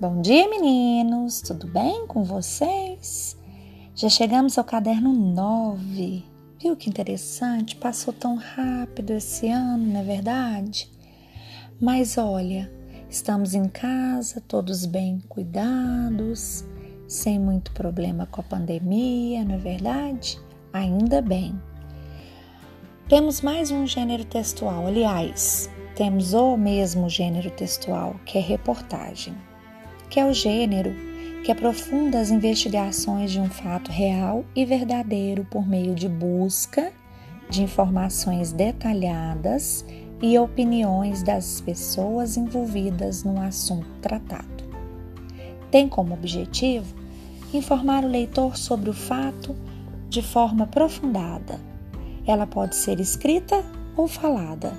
Bom dia, meninos! Tudo bem com vocês? Já chegamos ao caderno 9. Viu que interessante? Passou tão rápido esse ano, não é verdade? Mas olha, estamos em casa, todos bem cuidados, sem muito problema com a pandemia, não é verdade? Ainda bem. Temos mais um gênero textual, aliás, temos o mesmo gênero textual, que é reportagem que é o gênero que aprofunda as investigações de um fato real e verdadeiro por meio de busca de informações detalhadas e opiniões das pessoas envolvidas no assunto tratado. Tem como objetivo informar o leitor sobre o fato de forma aprofundada. Ela pode ser escrita ou falada.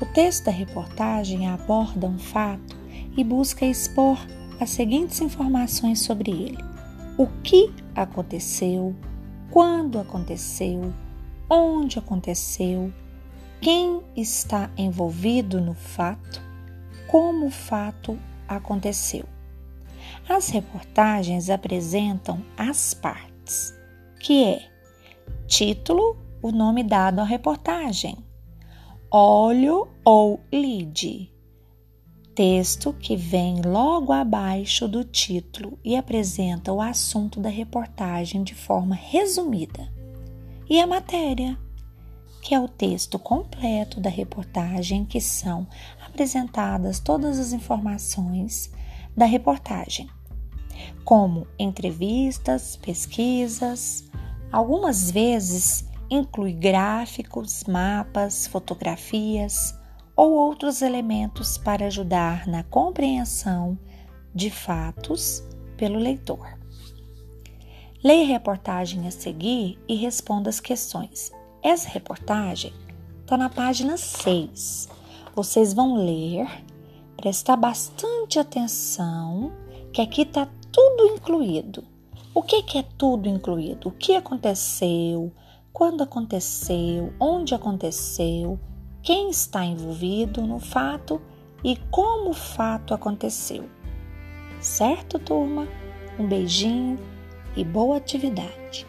O texto da reportagem aborda um fato e busca expor as seguintes informações sobre ele: o que aconteceu, quando aconteceu, onde aconteceu, quem está envolvido no fato, como o fato aconteceu. As reportagens apresentam as partes, que é título, o nome dado à reportagem, óleo ou lead, texto que vem logo abaixo do título e apresenta o assunto da reportagem de forma resumida. E a matéria, que é o texto completo da reportagem, que são apresentadas todas as informações da reportagem, como entrevistas, pesquisas, algumas vezes inclui gráficos, mapas, fotografias ou outros elementos para ajudar na compreensão de fatos pelo leitor. Leia a reportagem a seguir e responda as questões. Essa reportagem está na página 6. Vocês vão ler, prestar bastante atenção, que aqui está tudo incluído. O que, que é tudo incluído? O que aconteceu? Quando aconteceu? Onde aconteceu? Quem está envolvido no fato e como o fato aconteceu. Certo, turma? Um beijinho e boa atividade!